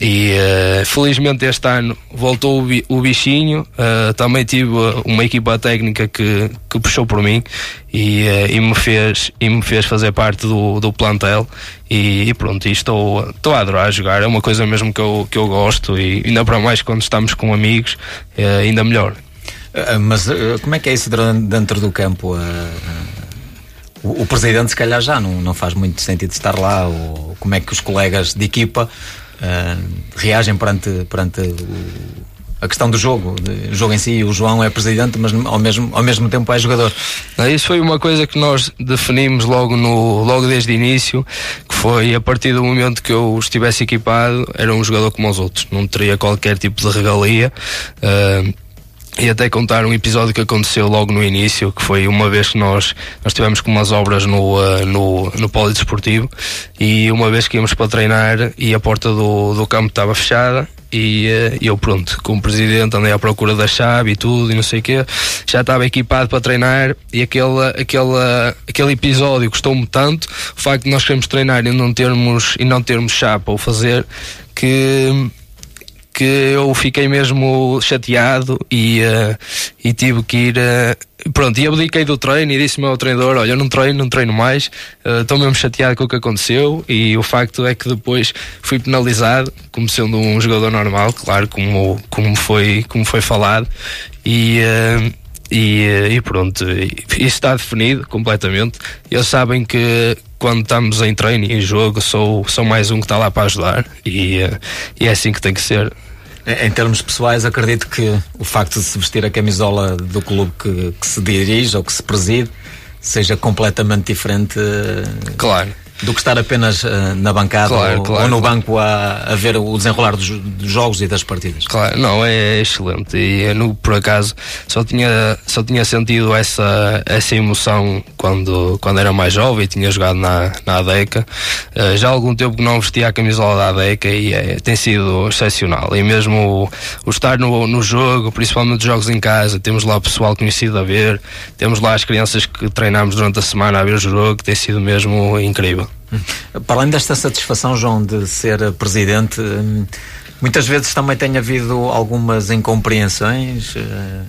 E felizmente este ano voltou o, bichinho. Uh, também tive uma equipa técnica que, que puxou por mim e, uh, e, me, fez, e me fez fazer parte do, do plantel. E, e pronto, e estou, estou a adorar jogar. É uma coisa mesmo que eu, que eu gosto e ainda para mais quando estamos com amigos, ainda melhor. Mas como é que é isso dentro do campo? O, o, presidente, se calhar, já não, não faz muito sentido estar lá. Ou como é que os colegas de equipa uh, reagem perante, perante a questão do jogo, o jogo em si, o João é presidente, mas ao mesmo, ao mesmo tempo é jogador. Isso foi uma coisa que nós definimos logo, no, logo desde o início, que foi a partir do momento que eu estivesse equipado, era um jogador como os outros, não teria qualquer tipo de regalia. Uh, e até contar um episódio que aconteceu logo no início, que foi uma vez que nós, nós tivemos com umas obras no, uh, no, no polidesportivo e uma vez que íamos para treinar e a porta do, do campo estava fechada e uh, eu pronto, como presidente andei à procura da chave e tudo e não sei o quê, já estava equipado para treinar e aquele, aquele, aquele episódio gostou-me tanto, o facto de nós queremos treinar e não termos, e não termos chave para o fazer, que que eu fiquei mesmo chateado e, uh, e tive que ir. Uh, pronto, e abdiquei do treino e disse-me ao treinador: Olha, eu não treino, não treino mais, estou uh, mesmo chateado com o que aconteceu. E o facto é que depois fui penalizado, como sendo um jogador normal, claro, como, como, foi, como foi falado. E. E, e, pronto, isso está definido completamente. Eles sabem que quando estamos em treino e em jogo, sou, sou mais um que está lá para ajudar e, e é assim que tem que ser. Em termos pessoais, acredito que o facto de se vestir a camisola do clube que, que se dirige ou que se preside seja completamente diferente. Claro do que estar apenas uh, na bancada claro, ou, claro, ou, no claro. banco a, a, ver o desenrolar dos, dos, jogos e das partidas. Claro, não, é excelente. E eu, no, por acaso, só tinha, só tinha sentido essa, essa emoção quando, quando era mais jovem e tinha jogado na, na ADECA. Uh, já há algum tempo que não vestia a camisola da ADECA e é, tem sido excepcional. E mesmo o, o estar no, no jogo, principalmente os jogos em casa, temos lá o pessoal conhecido a ver, temos lá as crianças que treinamos durante a semana a ver o jogo, que tem sido mesmo incrível. Para além desta satisfação, João, de ser presidente, hum, muitas vezes também tem havido algumas incompreensões. Eh,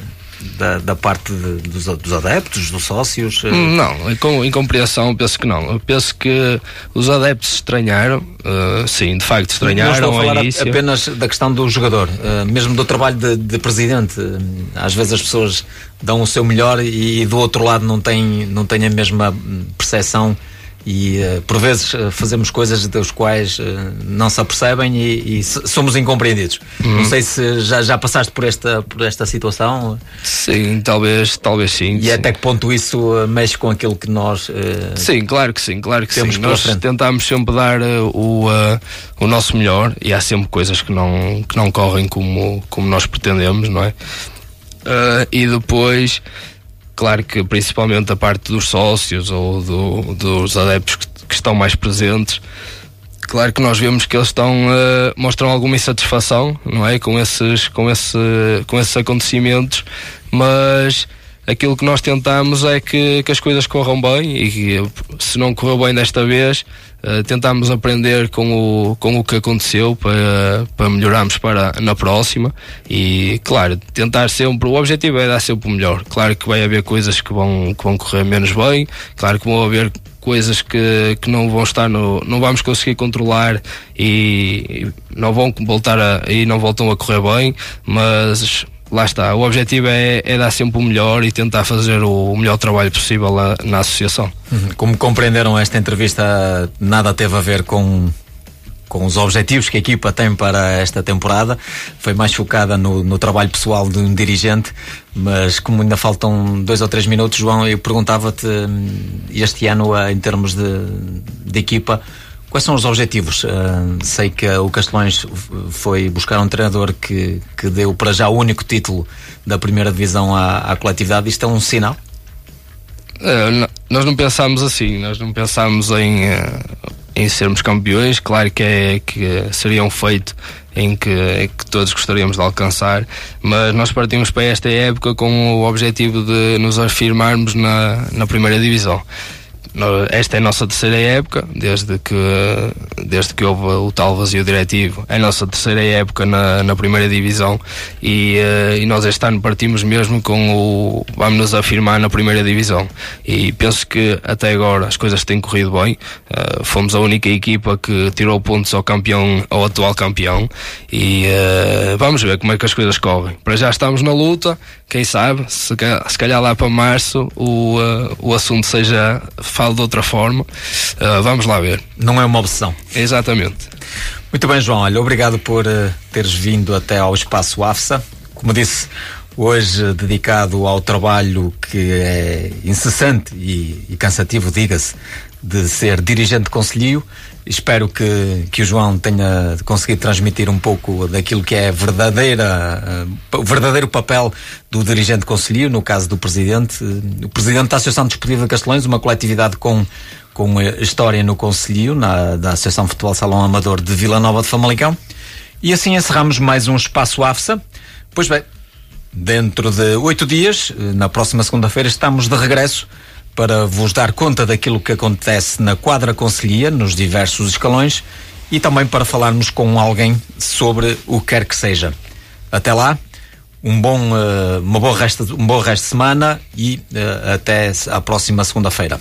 da, da, parte de, dos, dos, adeptos, dos sócios? Eh? Não, com incompreensão penso que não. Eu penso que os adeptos estranharam, uh, sim, de facto estranharam. Não estou a falar início. apenas da questão do jogador, uh, mesmo do trabalho de, de, presidente. Às vezes as pessoas dão o seu melhor e, e do outro lado não têm, não têm a mesma percepção e uh, por vezes uh, fazemos coisas das quais uh, não se apercebem e, e somos incompreendidos. Uhum. Não sei se já, já passaste por esta, por esta situação. Sim, talvez, talvez sim. E sim. até que ponto isso mexe com aquilo que nós. sim, claro que sim, claro que temos sim. Nós frente. tentamos sempre dar o, o nosso melhor e há sempre coisas que não, que não correm como, como nós pretendemos, não é? e depois Claro que principalmente a parte dos sócios ou do, dos adeptos que, que, estão mais presentes, claro que nós vemos que eles estão uh, mostram alguma insatisfação, não é, com esses com esse com esses acontecimentos, mas aquilo que nós tentamos é que, que as coisas corram bem e que, se não correu bem desta vez, uh, tentamos aprender com o, com o que aconteceu para, para melhorarmos para na próxima e, claro, tentar sempre, o objetivo é dar sempre o melhor. Claro que vai haver coisas que vão, que vão correr menos bem, claro que vão haver coisas que, que não vão estar no, não vamos conseguir controlar e, e não vão voltar a, e não voltam a correr bem, mas lá está, o objetivo é, é, dar sempre o melhor e tentar fazer o melhor trabalho possível na, associação. Uhum. Como compreenderam, esta entrevista nada teve a ver com com os objetivos que a equipa tem para esta temporada. Foi mais focada no, no, trabalho pessoal de um dirigente, mas como ainda faltam dois ou três minutos, João, eu perguntava-te hum, este ano, em termos de, de equipa, Quais são os objetivos? Uh, sei que o Castelões foi buscar um treinador que, que deu para já o único título da primeira divisão à, à coletividade. Isto é um sinal? Uh, nós não pensámos assim, nós não pensámos em, uh, em sermos campeões. Claro que, é, que seria um feito em que, que todos gostaríamos de alcançar, mas nós partimos para esta época com o objetivo de nos afirmarmos na, na primeira divisão esta é a nossa terceira época, desde que, desde que houve o tal vazio diretivo, é a nossa terceira época na, na primeira divisão e, uh, e nós este ano partimos mesmo com o vamos nos afirmar na primeira divisão. E penso que até agora as coisas têm corrido bem, uh, fomos a única equipa que tirou pontos ao campeão, ao atual campeão e uh, vamos ver como é que as coisas correm. Para já estamos na luta, quem sabe, se, se calhar lá para março o, o assunto seja falo de outra forma. Uh, vamos lá ver. Não é uma opção. Exatamente. Muito bem, João. Olha, obrigado por uh, teres vindo até ao espaço AFSA. Como disse, hoje dedicado ao trabalho que é incessante e, e cansativo, diga-se, de ser dirigente de conselho. Espero que, que o João tenha conseguido transmitir um pouco daquilo que é verdadeira, uh, o verdadeiro papel do dirigente conselho, no caso do presidente. O presidente da Associação Desportiva de Castelões, uma coletividade com, com história no conselho, na, da Associação Futebol Salão Amador de Vila Nova de Famalicão. E assim encerramos mais um Espaço AFSA. Pois bem, dentro de oito dias, na próxima segunda-feira, estamos de regresso para vos dar conta daquilo que acontece na quadra conselhia, nos diversos escalões, e também para falarmos com alguém sobre o que quer que seja. Até lá, um bom, uh, uma boa resto, um bom resto de semana e uh, até à próxima segunda-feira.